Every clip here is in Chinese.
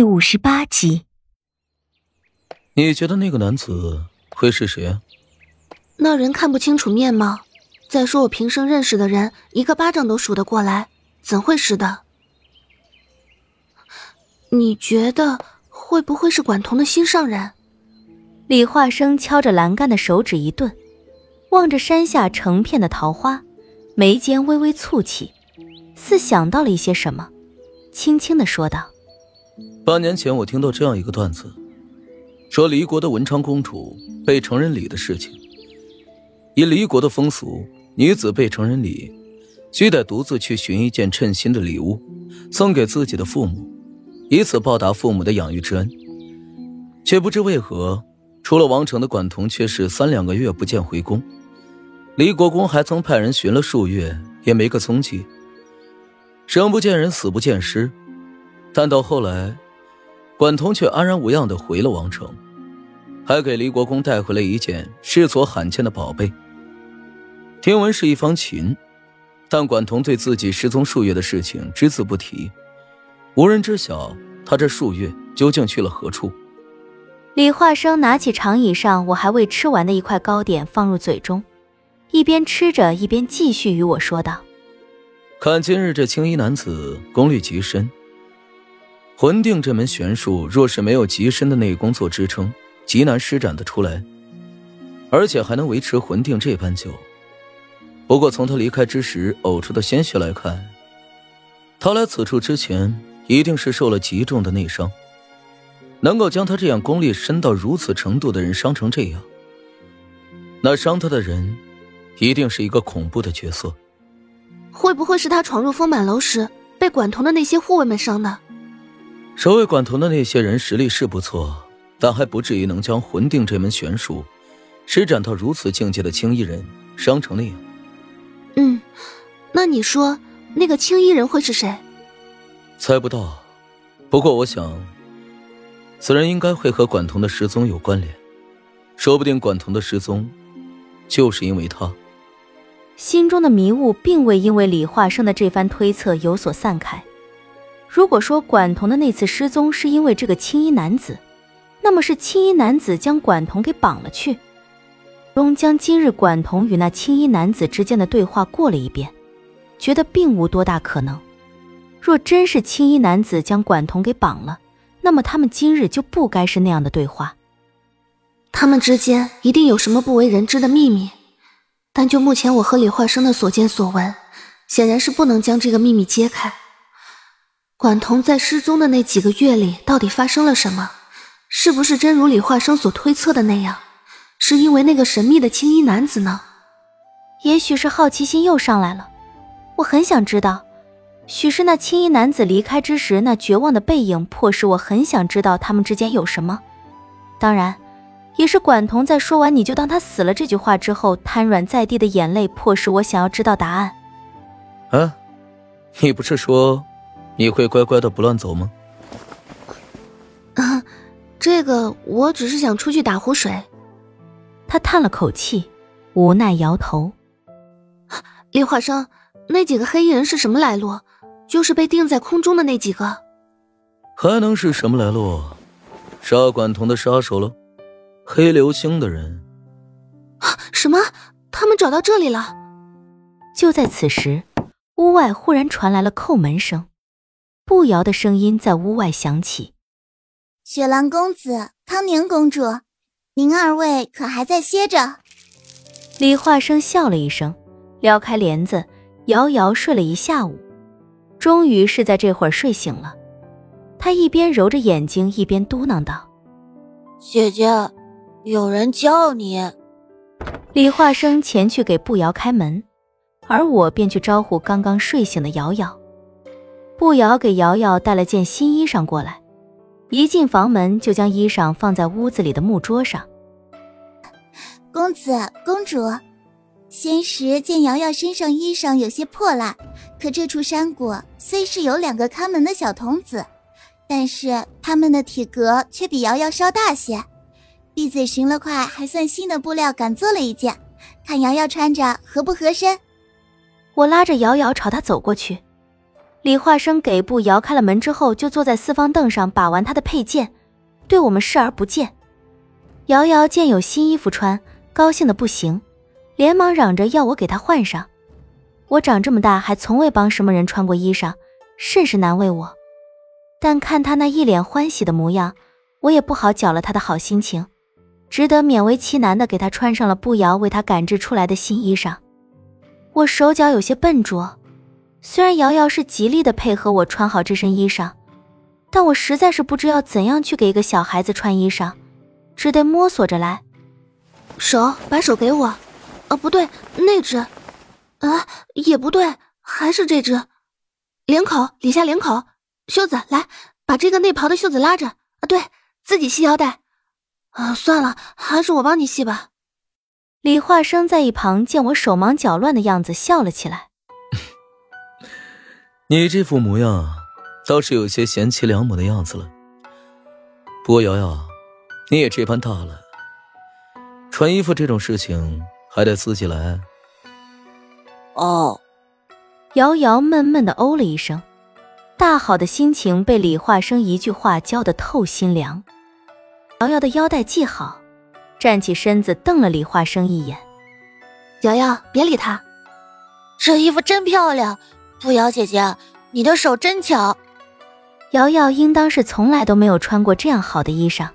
第五十八集。你觉得那个男子会是谁啊？那人看不清楚面貌，再说我平生认识的人，一个巴掌都数得过来，怎会是的？你觉得会不会是管彤的心上人？李化生敲着栏杆的手指一顿，望着山下成片的桃花，眉间微微蹙起，似想到了一些什么，轻轻的说道。八年前，我听到这样一个段子，说离国的文昌公主被成人礼的事情。以离国的风俗，女子被成人礼，须得独自去寻一件称心的礼物，送给自己的父母，以此报答父母的养育之恩。却不知为何，除了王城的管彤却是三两个月不见回宫。离国公还曾派人寻了数月，也没个踪迹。生不见人，死不见尸，但到后来。管彤却安然无恙的回了王城，还给离国公带回了一件世所罕见的宝贝。听闻是一方琴，但管彤对自己失踪数月的事情只字不提，无人知晓他这数月究竟去了何处。李化生拿起长椅上我还未吃完的一块糕点放入嘴中，一边吃着一边继续与我说道：“看今日这青衣男子功力极深。”魂定这门玄术，若是没有极深的内功做支撑，极难施展得出来，而且还能维持魂定这般久。不过从他离开之时呕出的鲜血来看，他来此处之前一定是受了极重的内伤。能够将他这样功力深到如此程度的人伤成这样，那伤他的人一定是一个恐怖的角色。会不会是他闯入丰满楼时被管彤的那些护卫们伤的？守卫管彤的那些人实力是不错，但还不至于能将魂定这门玄术施展到如此境界的青衣人伤成那样。嗯，那你说那个青衣人会是谁？猜不到，不过我想，此人应该会和管彤的失踪有关联，说不定管彤的失踪就是因为他。心中的迷雾并未因为李化生的这番推测有所散开。如果说管彤的那次失踪是因为这个青衣男子，那么是青衣男子将管彤给绑了去。东将今日管彤与那青衣男子之间的对话过了一遍，觉得并无多大可能。若真是青衣男子将管彤给绑了，那么他们今日就不该是那样的对话。他们之间一定有什么不为人知的秘密，但就目前我和李化生的所见所闻，显然是不能将这个秘密揭开。管彤在失踪的那几个月里，到底发生了什么？是不是真如李化生所推测的那样，是因为那个神秘的青衣男子呢？也许是好奇心又上来了，我很想知道，许是那青衣男子离开之时那绝望的背影，迫使我很想知道他们之间有什么。当然，也是管彤在说完“你就当他死了”这句话之后，瘫软在地的眼泪，迫使我想要知道答案。啊，你不是说？你会乖乖的不乱走吗？啊，这个我只是想出去打壶水。他叹了口气，无奈摇头。李化生，那几个黑衣人是什么来路？就是被定在空中的那几个？还能是什么来路？杀管彤的杀手了，黑流星的人。啊什么？他们找到这里了？就在此时，屋外忽然传来了叩门声。步摇的声音在屋外响起：“雪兰公子，康宁公主，您二位可还在歇着？”李化生笑了一声，撩开帘子，摇摇睡了一下午，终于是在这会儿睡醒了。他一边揉着眼睛，一边嘟囔道：“姐姐，有人叫你。”李化生前去给步摇开门，而我便去招呼刚刚睡醒的瑶瑶。步瑶给瑶瑶带了件新衣裳过来，一进房门就将衣裳放在屋子里的木桌上。公子公主，仙石见瑶瑶身上衣裳有些破烂，可这处山谷虽是有两个看门的小童子，但是他们的体格却比瑶瑶稍大些。闭嘴寻了块还算新的布料，赶做了一件，看瑶瑶穿着合不合身。我拉着瑶瑶朝他走过去。李化生给步摇开了门之后，就坐在四方凳上把玩他的佩剑，对我们视而不见。瑶瑶见有新衣服穿，高兴的不行，连忙嚷着要我给她换上。我长这么大还从未帮什么人穿过衣裳，甚是难为我。但看他那一脸欢喜的模样，我也不好搅了他的好心情，只得勉为其难的给他穿上了步瑶为他赶制出来的新衣裳。我手脚有些笨拙。虽然瑶瑶是极力的配合我穿好这身衣裳，但我实在是不知要怎样去给一个小孩子穿衣裳，只得摸索着来。手，把手给我。啊，不对，那只。啊，也不对，还是这只。领口，理下领口。袖子，来，把这个内袍的袖子拉着。啊，对自己系腰带。啊，算了，还是我帮你系吧。李化生在一旁见我手忙脚乱的样子，笑了起来。你这副模样，倒是有些贤妻良母的样子了。不过瑶瑶，你也这般大了，穿衣服这种事情还得自己来。哦，瑶瑶闷闷的哦了一声，大好的心情被李化生一句话浇得透心凉。瑶瑶的腰带系好，站起身子瞪了李化生一眼。瑶瑶，别理他，这衣服真漂亮。步瑶姐姐，你的手真巧。瑶瑶应当是从来都没有穿过这样好的衣裳，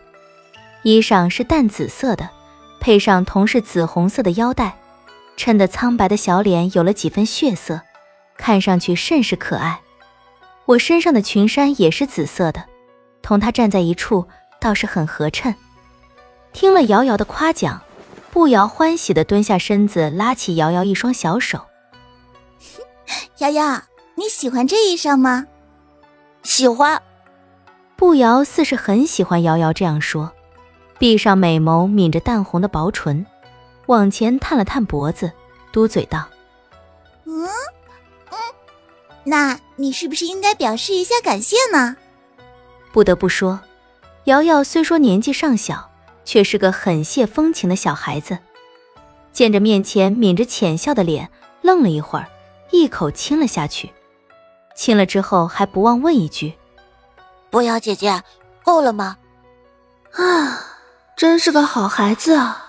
衣裳是淡紫色的，配上同是紫红色的腰带，衬得苍白的小脸有了几分血色，看上去甚是可爱。我身上的裙衫也是紫色的，同她站在一处倒是很合衬。听了瑶瑶的夸奖，步瑶欢喜地蹲下身子，拉起瑶瑶一双小手。瑶瑶，你喜欢这衣裳吗？喜欢。步瑶似是很喜欢瑶瑶这样说，闭上美眸，抿着淡红的薄唇，往前探了探脖子，嘟嘴道：“嗯嗯，那你是不是应该表示一下感谢呢？”不得不说，瑶瑶虽说年纪尚小，却是个很泄风情的小孩子。见着面前抿着浅笑的脸，愣了一会儿。一口亲了下去，亲了之后还不忘问一句：“博瑶姐姐，够了吗？”啊，真是个好孩子啊！